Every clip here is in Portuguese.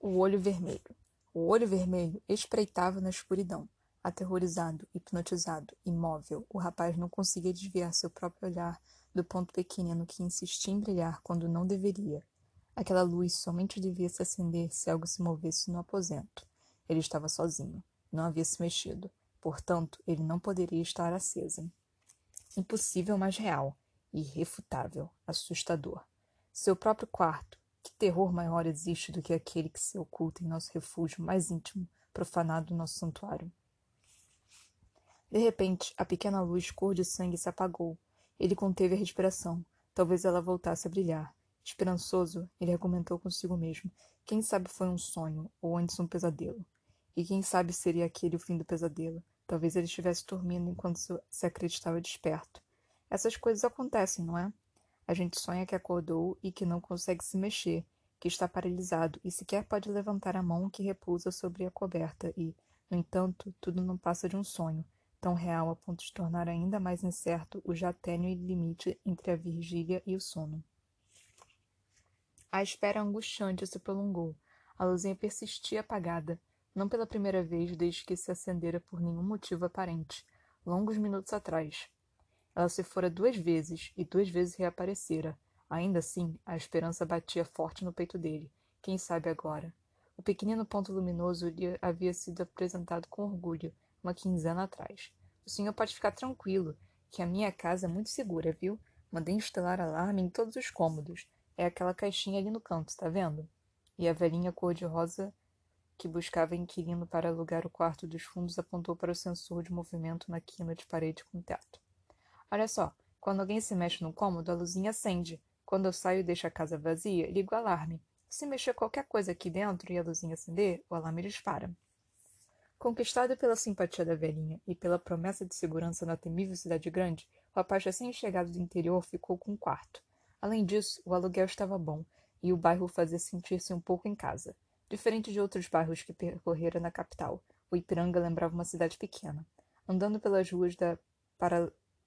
O olho vermelho. O olho vermelho espreitava na escuridão. Aterrorizado, hipnotizado, imóvel, o rapaz não conseguia desviar seu próprio olhar do ponto pequenino que insistia em brilhar quando não deveria. Aquela luz somente devia se acender se algo se movesse no aposento. Ele estava sozinho. Não havia se mexido. Portanto, ele não poderia estar acesa. Impossível, mas real. Irrefutável. Assustador. Seu próprio quarto. Que terror maior existe do que aquele que se oculta em nosso refúgio mais íntimo, profanado no nosso santuário? De repente, a pequena luz cor de sangue se apagou. Ele conteve a respiração. Talvez ela voltasse a brilhar. Esperançoso, ele argumentou consigo mesmo. Quem sabe foi um sonho, ou antes um pesadelo. E quem sabe seria aquele o fim do pesadelo. Talvez ele estivesse dormindo enquanto se acreditava desperto. Essas coisas acontecem, não é? A gente sonha que acordou e que não consegue se mexer, que está paralisado e sequer pode levantar a mão que repousa sobre a coberta e, no entanto, tudo não passa de um sonho, tão real a ponto de tornar ainda mais incerto o já tênue limite entre a vigília e o sono. A espera angustiante se prolongou. A luzinha persistia apagada, não pela primeira vez desde que se acendera por nenhum motivo aparente, longos minutos atrás. Ela se fora duas vezes e duas vezes reaparecera. Ainda assim, a esperança batia forte no peito dele. Quem sabe agora? O pequenino ponto luminoso lhe havia sido apresentado com orgulho, uma quinzena atrás. O senhor pode ficar tranquilo, que a minha casa é muito segura, viu? Mandei instalar alarme em todos os cômodos. É aquela caixinha ali no canto, está vendo? E a velhinha cor-de-rosa que buscava inquilino para alugar o quarto dos fundos apontou para o sensor de movimento na quina de parede com teto. Olha só, quando alguém se mexe no cômodo, a luzinha acende. Quando eu saio e deixo a casa vazia, ligo o alarme. Se mexer qualquer coisa aqui dentro e a luzinha acender, o alarme dispara. Conquistado pela simpatia da velhinha e pela promessa de segurança na temível cidade grande, o rapaz recém-chegado do interior ficou com um quarto. Além disso, o aluguel estava bom e o bairro fazia sentir-se um pouco em casa. Diferente de outros bairros que percorrera na capital, o Ipiranga lembrava uma cidade pequena. Andando pelas ruas da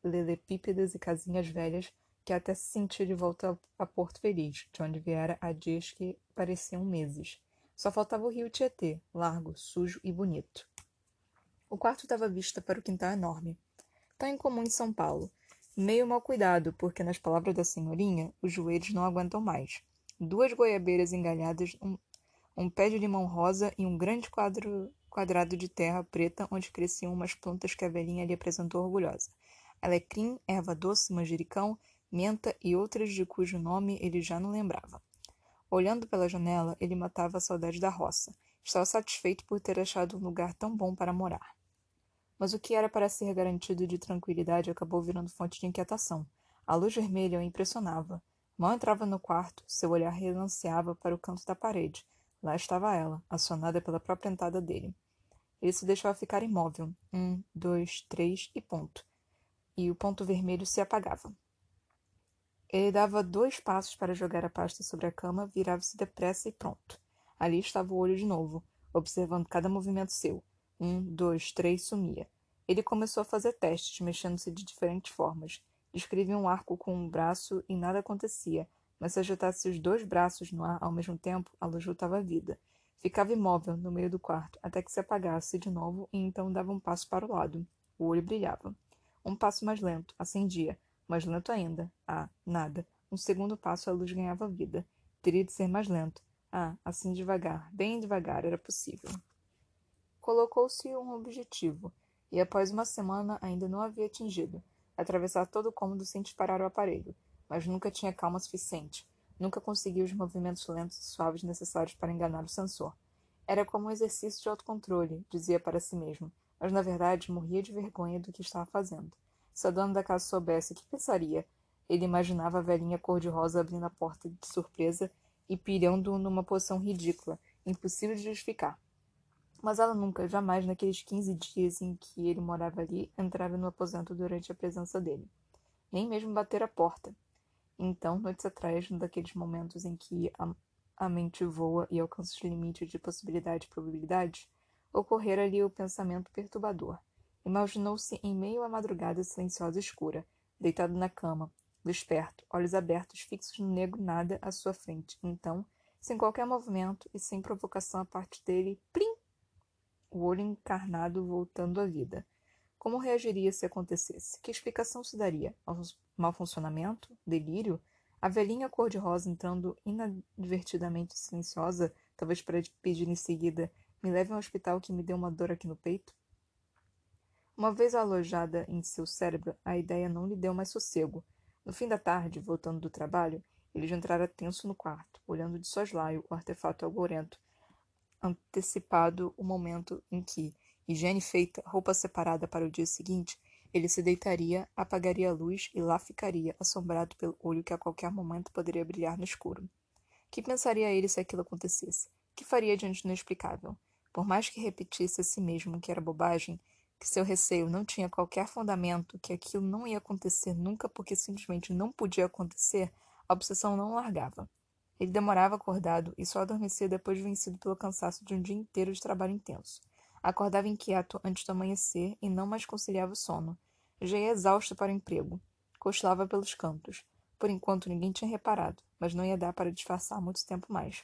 paralelepípedas e casinhas velhas, que até se sentia de volta a Porto Feliz, de onde viera há dias que pareciam meses. Só faltava o rio Tietê, largo, sujo e bonito. O quarto dava vista para o quintal enorme, tão incomum em São Paulo, meio mal cuidado, porque, nas palavras da senhorinha, os joelhos não aguentam mais. Duas goiabeiras engalhadas, um, um pé de limão rosa e um grande quadro, quadrado de terra preta onde cresciam umas plantas que a velhinha lhe apresentou orgulhosa. Alecrim, erva doce, manjericão, menta e outras de cujo nome ele já não lembrava. Olhando pela janela, ele matava a saudade da roça. Estava satisfeito por ter achado um lugar tão bom para morar. Mas o que era para ser garantido de tranquilidade acabou virando fonte de inquietação. A luz vermelha o impressionava. Mal entrava no quarto, seu olhar relanceava para o canto da parede. Lá estava ela, acionada pela própria entrada dele. Ele se deixava ficar imóvel. Um, dois, três e ponto. E o ponto vermelho se apagava. Ele dava dois passos para jogar a pasta sobre a cama, virava-se depressa e pronto. Ali estava o olho de novo, observando cada movimento seu. Um, dois, três, sumia. Ele começou a fazer testes, mexendo-se de diferentes formas. Descrevia um arco com um braço e nada acontecia, mas se agitasse os dois braços no ar ao mesmo tempo, a luz voltava à vida. Ficava imóvel no meio do quarto, até que se apagasse de novo e então dava um passo para o lado. O olho brilhava. Um passo mais lento, acendia mais lento ainda. Ah, nada. Um segundo passo a luz ganhava vida. Teria de ser mais lento. Ah, assim devagar, bem devagar, era possível. Colocou-se um objetivo, e após uma semana ainda não havia atingido atravessar todo o cômodo sem disparar o aparelho, mas nunca tinha calma suficiente. Nunca conseguia os movimentos lentos e suaves necessários para enganar o sensor. Era como um exercício de autocontrole, dizia para si mesmo, mas na verdade morria de vergonha do que estava fazendo. Se a dona da casa soubesse, que pensaria? Ele imaginava a velhinha cor-de-rosa abrindo a porta de surpresa e pirando numa posição ridícula, impossível de justificar. Mas ela nunca, jamais, naqueles quinze dias em que ele morava ali, entrava no aposento durante a presença dele. Nem mesmo bater a porta. Então, noites atrás, num daqueles momentos em que a, a mente voa e alcança os limites de possibilidade e probabilidade, ocorrera-lhe o pensamento perturbador. Imaginou-se em meio à madrugada silenciosa e escura, deitado na cama, desperto, olhos abertos, fixos no negro nada à sua frente. Então, sem qualquer movimento e sem provocação a parte dele, plim! O olho encarnado voltando à vida. Como reagiria se acontecesse? Que explicação se daria? Mal funcionamento? Delírio? A velhinha cor-de-rosa entrando inadvertidamente silenciosa, talvez para pedir em seguida: me leve ao hospital que me deu uma dor aqui no peito? Uma vez alojada em seu cérebro, a ideia não lhe deu mais sossego. No fim da tarde, voltando do trabalho, ele já entrara tenso no quarto, olhando de soslaio o artefato algorento, antecipado o momento em que, higiene feita, roupa separada para o dia seguinte, ele se deitaria, apagaria a luz e lá ficaria, assombrado pelo olho que a qualquer momento poderia brilhar no escuro. Que pensaria ele se aquilo acontecesse? Que faria diante do inexplicável? Por mais que repetisse a si mesmo que era bobagem, que seu receio não tinha qualquer fundamento, que aquilo não ia acontecer nunca porque simplesmente não podia acontecer, a obsessão não largava. Ele demorava acordado e só adormecia depois de vencido pelo cansaço de um dia inteiro de trabalho intenso. Acordava inquieto antes do amanhecer e não mais conciliava o sono. Já ia exausto para o emprego. Cochilava pelos cantos. Por enquanto ninguém tinha reparado, mas não ia dar para disfarçar muito tempo mais.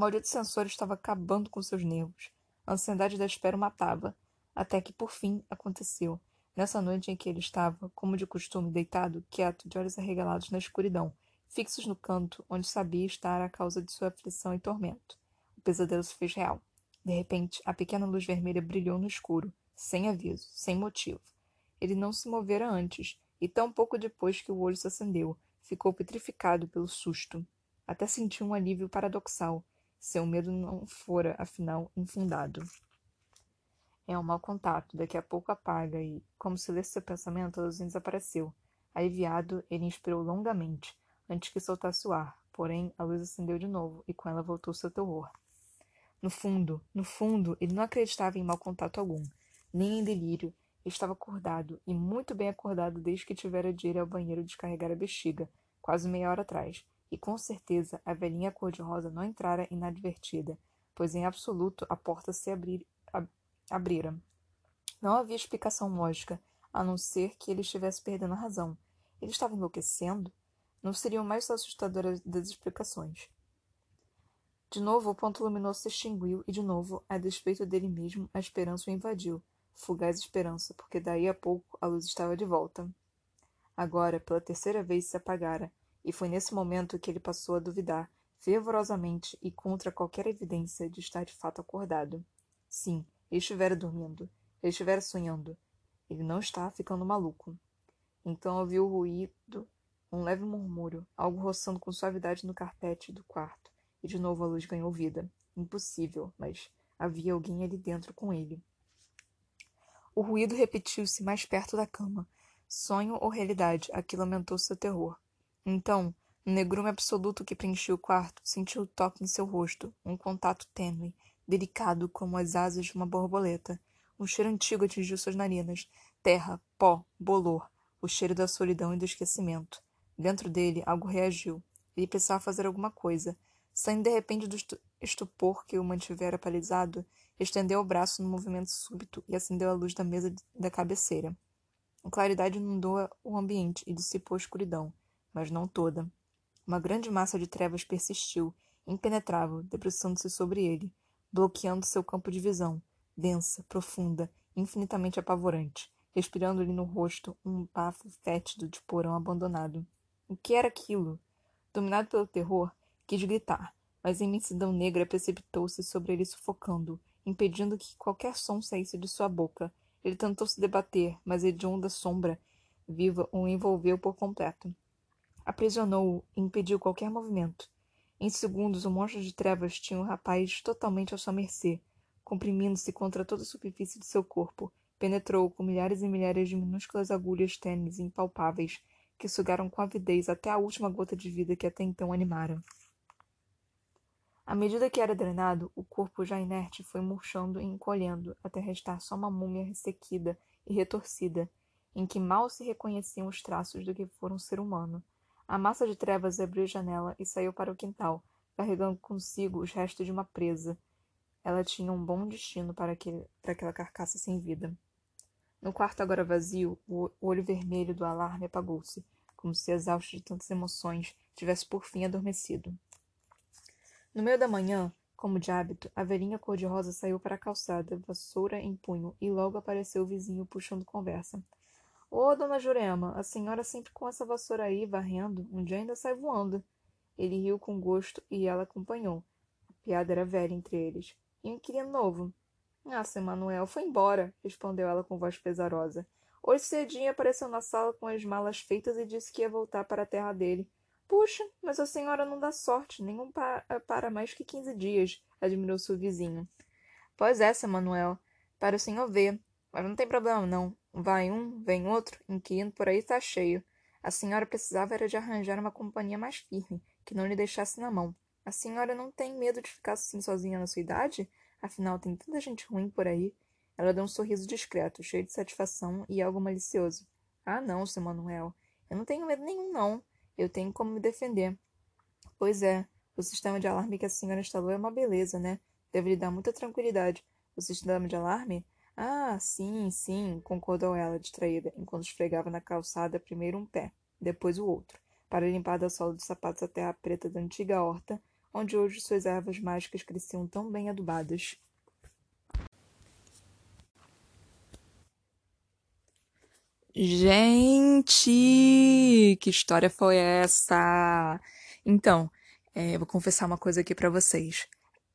O maldito sensor estava acabando com seus nervos. A ansiedade da espera o matava, até que, por fim, aconteceu. Nessa noite em que ele estava, como de costume, deitado, quieto, de olhos arregalados na escuridão, fixos no canto onde sabia estar a causa de sua aflição e tormento. O pesadelo se fez real. De repente, a pequena luz vermelha brilhou no escuro, sem aviso, sem motivo. Ele não se movera antes, e tão pouco depois que o olho se acendeu, ficou petrificado pelo susto. Até sentiu um alívio paradoxal. Seu medo não fora, afinal, infundado. É um mau contato, daqui a pouco apaga e, como se lesse seu pensamento, a luzinha desapareceu. Aliviado, ele inspirou longamente, antes que soltasse o ar, porém a luz acendeu de novo e com ela voltou seu terror. No fundo, no fundo, ele não acreditava em mau contato algum, nem em delírio. Ele estava acordado, e muito bem acordado desde que tivera de ir ao banheiro descarregar a bexiga, quase meia hora atrás, e com certeza a velhinha cor-de-rosa não entrara inadvertida, pois em absoluto a porta se abrir, abrira. Não havia explicação lógica, a não ser que ele estivesse perdendo a razão. Ele estava enlouquecendo? Não seriam mais assustadoras das explicações. De novo o ponto luminoso se extinguiu e de novo, a despeito dele mesmo, a esperança o invadiu. Fugaz esperança, porque daí a pouco a luz estava de volta. Agora, pela terceira vez, se apagara, e foi nesse momento que ele passou a duvidar, fervorosamente e contra qualquer evidência de estar de fato acordado. Sim, ele estivera dormindo. Ele estivera sonhando. Ele não estava ficando maluco. Então ouviu o ruído, um leve murmúrio, algo roçando com suavidade no carpete do quarto, e de novo a luz ganhou vida. Impossível, mas havia alguém ali dentro com ele. O ruído repetiu-se mais perto da cama. Sonho ou realidade, aquilo aumentou seu terror. Então, no negrume absoluto que preenchia o quarto, sentiu o toque em seu rosto, um contato tênue, delicado como as asas de uma borboleta. Um cheiro antigo atingiu suas narinas. Terra, pó, bolor, o cheiro da solidão e do esquecimento. Dentro dele, algo reagiu. Ele precisava fazer alguma coisa. Saindo de repente do estupor que o mantivera paralisado, estendeu o braço num movimento súbito e acendeu a luz da mesa da cabeceira. A claridade inundou o ambiente e dissipou a escuridão, mas não toda. Uma grande massa de trevas persistiu, impenetrável, debruçando-se sobre ele, bloqueando seu campo de visão, densa, profunda, infinitamente apavorante, respirando-lhe no rosto um bafo fétido de porão abandonado. O que era aquilo? Dominado pelo terror, quis gritar, mas a imensidão negra precipitou-se sobre ele sufocando, impedindo que qualquer som saísse de sua boca. Ele tentou se debater, mas a hedionda sombra viva o envolveu por completo. Aprisionou-o e impediu qualquer movimento. Em segundos, o monstro de trevas tinha o rapaz totalmente à sua mercê. Comprimindo-se contra toda a superfície de seu corpo, penetrou com milhares e milhares de minúsculas agulhas tênues e impalpáveis, que sugaram com avidez até a última gota de vida que até então animara. À medida que era drenado, o corpo já inerte foi murchando e encolhendo, até restar só uma múmia ressequida e retorcida, em que mal se reconheciam os traços do que fora um ser humano. A massa de trevas abriu a janela e saiu para o quintal, carregando consigo os restos de uma presa. Ela tinha um bom destino para, aquele, para aquela carcaça sem vida. No quarto agora vazio, o olho vermelho do alarme apagou-se, como se exausto de tantas emoções tivesse por fim adormecido. No meio da manhã, como de hábito, a velhinha cor-de-rosa saiu para a calçada, vassoura em punho, e logo apareceu o vizinho puxando conversa. Ô, dona Jurema, a senhora sempre com essa vassoura aí, varrendo, um dia ainda sai voando. Ele riu com gosto e ela acompanhou. A piada era velha entre eles. E um inquilino novo? Ah, seu Manuel, foi embora, respondeu ela com voz pesarosa. Hoje cedinho apareceu na sala com as malas feitas e disse que ia voltar para a terra dele. Puxa, mas a senhora não dá sorte, nenhum pa para mais que quinze dias, admirou seu vizinho. Pois é, seu Manuel, para o senhor ver. Mas não tem problema, não. Vai um, vem outro, inquilino por aí está cheio. A senhora precisava era de arranjar uma companhia mais firme, que não lhe deixasse na mão. A senhora não tem medo de ficar assim sozinha na sua idade? Afinal, tem tanta gente ruim por aí. Ela deu um sorriso discreto, cheio de satisfação e algo malicioso. Ah, não, seu Manuel. Eu não tenho medo nenhum, não. Eu tenho como me defender. Pois é, o sistema de alarme que a senhora instalou é uma beleza, né? Deve lhe dar muita tranquilidade. O sistema de alarme? Ah, sim, sim, concordou ela, distraída, enquanto esfregava na calçada primeiro um pé, depois o outro, para limpar da sola dos sapatos a terra preta da antiga horta, onde hoje suas ervas mágicas cresciam tão bem adubadas. Gente, que história foi essa? Então, é, vou confessar uma coisa aqui para vocês.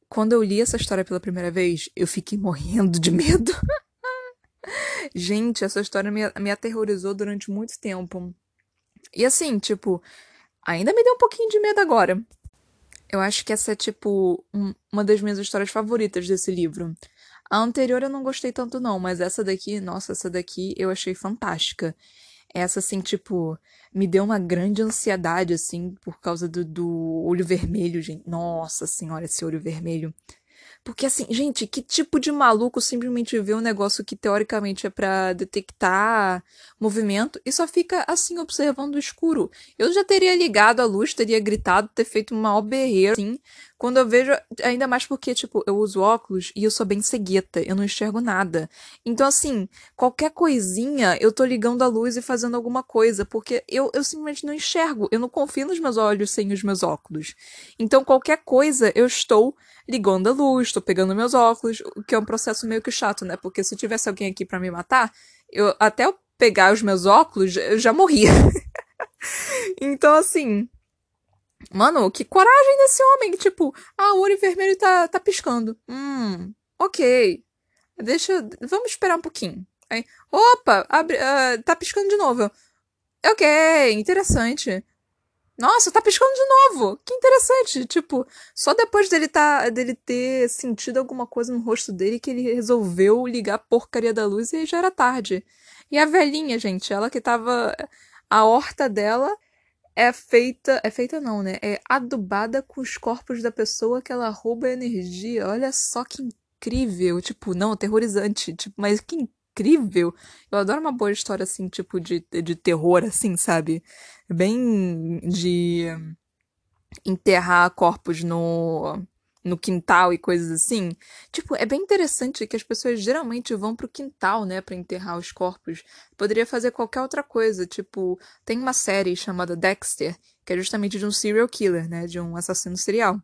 Quando eu li essa história pela primeira vez, eu fiquei morrendo de medo. Gente, essa história me, me aterrorizou durante muito tempo. E assim, tipo, ainda me deu um pouquinho de medo agora. Eu acho que essa é, tipo, um, uma das minhas histórias favoritas desse livro. A anterior eu não gostei tanto, não, mas essa daqui, nossa, essa daqui eu achei fantástica. Essa, assim, tipo, me deu uma grande ansiedade, assim, por causa do, do olho vermelho, gente. Nossa senhora, esse olho vermelho. Porque assim, gente, que tipo de maluco simplesmente vê um negócio que teoricamente é para detectar movimento e só fica assim observando o escuro? Eu já teria ligado a luz, teria gritado, ter feito uma berreira assim, quando eu vejo, ainda mais porque, tipo, eu uso óculos e eu sou bem cegueta, eu não enxergo nada. Então, assim, qualquer coisinha, eu tô ligando a luz e fazendo alguma coisa, porque eu, eu simplesmente não enxergo, eu não confio nos meus olhos sem os meus óculos. Então, qualquer coisa, eu estou ligando a luz, tô pegando meus óculos, o que é um processo meio que chato, né? Porque se tivesse alguém aqui para me matar, eu até eu pegar os meus óculos, eu já morria. então, assim. Mano, que coragem desse homem. Tipo, ah, o olho vermelho tá, tá piscando. Hum, ok. Deixa. Vamos esperar um pouquinho. Aí, opa, abre, uh, tá piscando de novo. Ok, interessante. Nossa, tá piscando de novo. Que interessante. Tipo, só depois dele tá dele ter sentido alguma coisa no rosto dele que ele resolveu ligar a porcaria da luz e já era tarde. E a velhinha, gente, ela que tava a horta dela é feita, é feita não, né? É adubada com os corpos da pessoa que ela rouba energia. Olha só que incrível, tipo, não, aterrorizante, tipo, mas que incrível. Eu adoro uma boa história assim, tipo de de terror assim, sabe? bem de enterrar corpos no, no quintal e coisas assim. Tipo, é bem interessante que as pessoas geralmente vão pro quintal, né, para enterrar os corpos. Poderia fazer qualquer outra coisa, tipo, tem uma série chamada Dexter, que é justamente de um serial killer, né, de um assassino serial.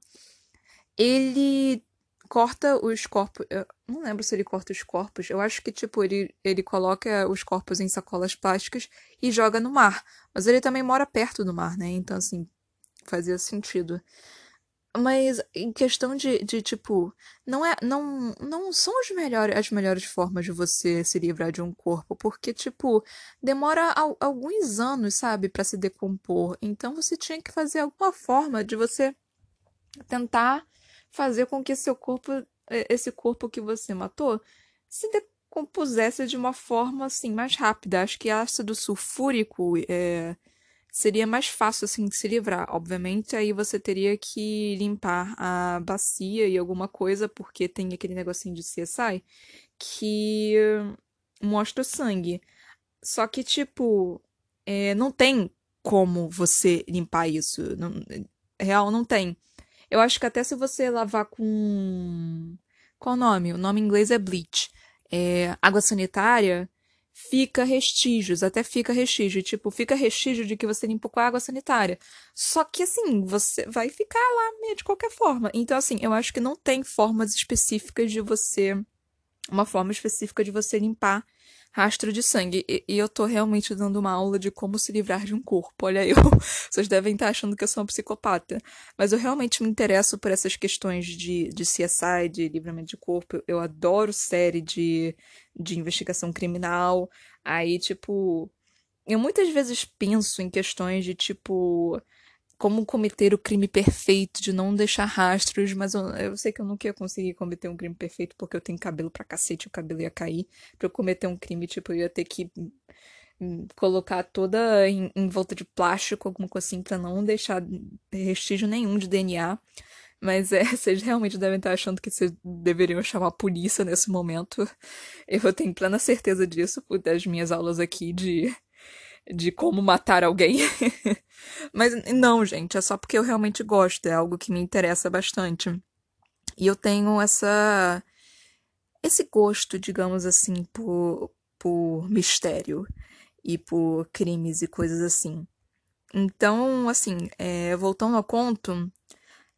Ele corta os corpos. Eu não lembro se ele corta os corpos. Eu acho que, tipo, ele, ele coloca os corpos em sacolas plásticas e joga no mar. Mas ele também mora perto do mar, né? Então, assim, fazia sentido. Mas em questão de, de tipo, não é, não, não são as melhores, as melhores formas de você se livrar de um corpo, porque tipo, demora al, alguns anos, sabe, para se decompor. Então você tinha que fazer alguma forma de você tentar fazer com que seu corpo, esse corpo que você matou, se decompusesse de uma forma assim mais rápida. Acho que ácido sulfúrico é, seria mais fácil assim de se livrar. Obviamente, aí você teria que limpar a bacia e alguma coisa, porque tem aquele negocinho de CSI que mostra o sangue. Só que, tipo, é, não tem como você limpar isso. Não, real, não tem. Eu acho que até se você lavar com. Qual o nome? O nome em inglês é bleach. É, água sanitária. Fica restígios, até fica restígio, tipo, fica restígio de que você limpou com a água sanitária. Só que assim, você vai ficar lá de qualquer forma. Então, assim, eu acho que não tem formas específicas de você. Uma forma específica de você limpar rastro de sangue. E, e, eu tô realmente dando uma aula de como se livrar de um corpo. Olha, eu. Vocês devem estar achando que eu sou um psicopata. Mas eu realmente me interesso por essas questões de, de CSI, de livramento de corpo. Eu adoro série de, de investigação criminal. Aí, tipo. Eu muitas vezes penso em questões de tipo como cometer o crime perfeito, de não deixar rastros, mas eu, eu, sei que eu nunca ia conseguir cometer um crime perfeito porque eu tenho cabelo pra cacete, o cabelo ia cair. Pra eu cometer um crime, tipo, eu ia ter que hum, colocar toda em, em volta de plástico, alguma coisa assim, pra não deixar restígio nenhum de DNA. Mas é, vocês realmente devem estar achando que vocês deveriam chamar a polícia nesse momento. Eu tenho plena certeza disso, por das minhas aulas aqui de de como matar alguém. Mas não, gente, é só porque eu realmente gosto, é algo que me interessa bastante. E eu tenho essa esse gosto, digamos assim, por, por mistério e por crimes e coisas assim. Então, assim, é, voltando ao conto,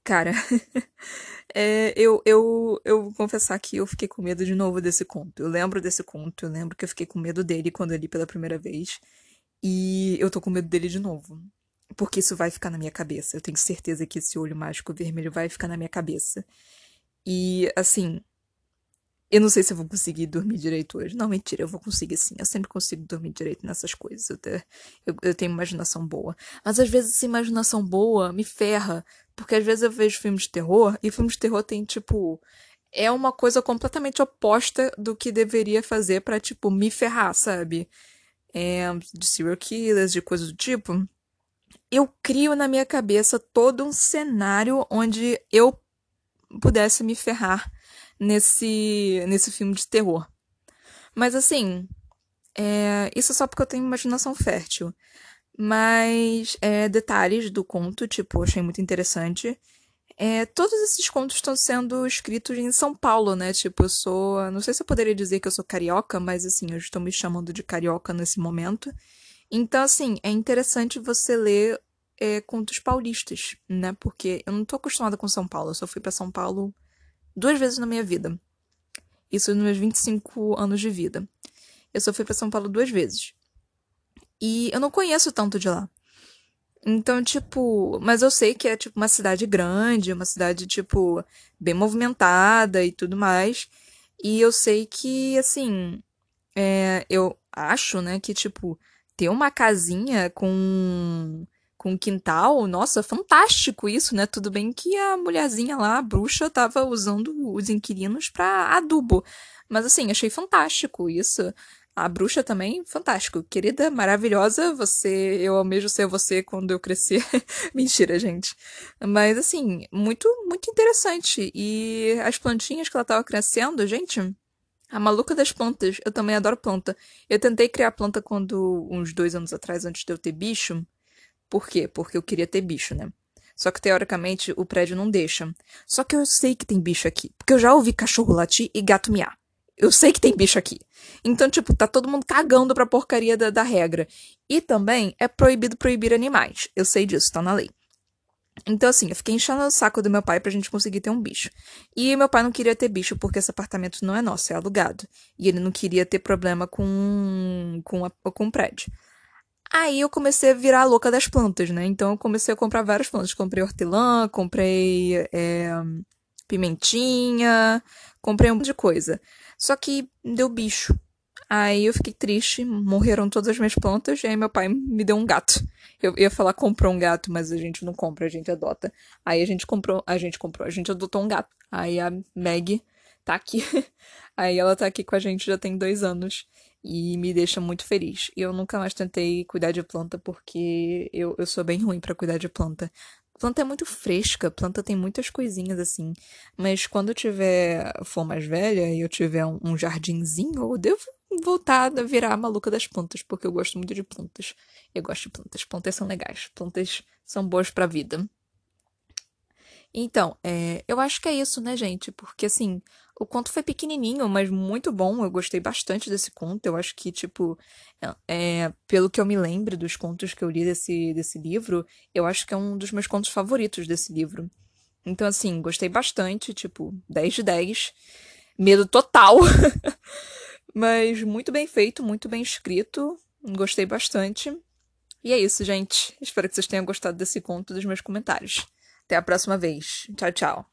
cara, é, eu, eu, eu vou confessar que eu fiquei com medo de novo desse conto. Eu lembro desse conto, eu lembro que eu fiquei com medo dele quando eu li pela primeira vez. E eu tô com medo dele de novo. Porque isso vai ficar na minha cabeça. Eu tenho certeza que esse olho mágico vermelho vai ficar na minha cabeça. E, assim. Eu não sei se eu vou conseguir dormir direito hoje. Não, mentira, eu vou conseguir sim. Eu sempre consigo dormir direito nessas coisas. Eu, eu, eu tenho imaginação boa. Mas às vezes essa imaginação boa me ferra. Porque às vezes eu vejo filmes de terror e filmes de terror tem, tipo. É uma coisa completamente oposta do que deveria fazer para tipo, me ferrar, sabe? É, de serial killers, de coisas do tipo, eu crio na minha cabeça todo um cenário onde eu pudesse me ferrar nesse, nesse filme de terror. Mas assim, é, isso é só porque eu tenho imaginação fértil. Mas é, detalhes do conto, tipo, achei muito interessante. É, todos esses contos estão sendo escritos em São Paulo, né? Tipo, eu sou. Não sei se eu poderia dizer que eu sou carioca, mas assim, eu estou me chamando de carioca nesse momento. Então, assim, é interessante você ler é, contos paulistas, né? Porque eu não tô acostumada com São Paulo. Eu só fui para São Paulo duas vezes na minha vida. Isso nos meus 25 anos de vida. Eu só fui para São Paulo duas vezes. E eu não conheço tanto de lá. Então, tipo, mas eu sei que é tipo uma cidade grande, uma cidade tipo bem movimentada e tudo mais. E eu sei que assim, é, eu acho, né, que tipo ter uma casinha com com quintal, nossa, fantástico isso, né? Tudo bem que a mulherzinha lá, a bruxa, tava usando os inquilinos para adubo. Mas assim, achei fantástico isso. A bruxa também, fantástico. Querida, maravilhosa, você, eu almejo ser você quando eu crescer. Mentira, gente. Mas assim, muito, muito interessante. E as plantinhas que ela tava crescendo, gente, a maluca das plantas. Eu também adoro planta. Eu tentei criar planta quando, uns dois anos atrás, antes de eu ter bicho. Por quê? Porque eu queria ter bicho, né? Só que teoricamente o prédio não deixa. Só que eu sei que tem bicho aqui. Porque eu já ouvi cachorro latir e gato miar. Eu sei que tem bicho aqui. Então, tipo, tá todo mundo cagando pra porcaria da, da regra. E também é proibido proibir animais. Eu sei disso, tá na lei. Então, assim, eu fiquei enchendo o saco do meu pai pra gente conseguir ter um bicho. E meu pai não queria ter bicho porque esse apartamento não é nosso, é alugado. E ele não queria ter problema com, com, com o prédio. Aí eu comecei a virar a louca das plantas, né? Então eu comecei a comprar várias plantas. Comprei hortelã, comprei é, pimentinha, comprei um monte de coisa. Só que deu bicho. Aí eu fiquei triste, morreram todas as minhas plantas, e aí meu pai me deu um gato. Eu ia falar comprou um gato, mas a gente não compra, a gente adota. Aí a gente comprou, a gente comprou, a gente adotou um gato. Aí a Meg tá aqui. Aí ela tá aqui com a gente já tem dois anos e me deixa muito feliz. Eu nunca mais tentei cuidar de planta porque eu, eu sou bem ruim para cuidar de planta. Planta é muito fresca, planta tem muitas coisinhas assim. Mas quando eu tiver, for mais velha e eu tiver um, um jardinzinho, eu devo voltar a virar a maluca das plantas, porque eu gosto muito de plantas. Eu gosto de plantas. Plantas são legais. Plantas são boas pra vida. Então, é, eu acho que é isso, né, gente? Porque, assim, o conto foi pequenininho, mas muito bom. Eu gostei bastante desse conto. Eu acho que, tipo, é, é, pelo que eu me lembro dos contos que eu li desse, desse livro, eu acho que é um dos meus contos favoritos desse livro. Então, assim, gostei bastante, tipo, 10 de 10. Medo total. mas muito bem feito, muito bem escrito. Gostei bastante. E é isso, gente. Espero que vocês tenham gostado desse conto dos meus comentários. Até a próxima vez. Tchau, tchau.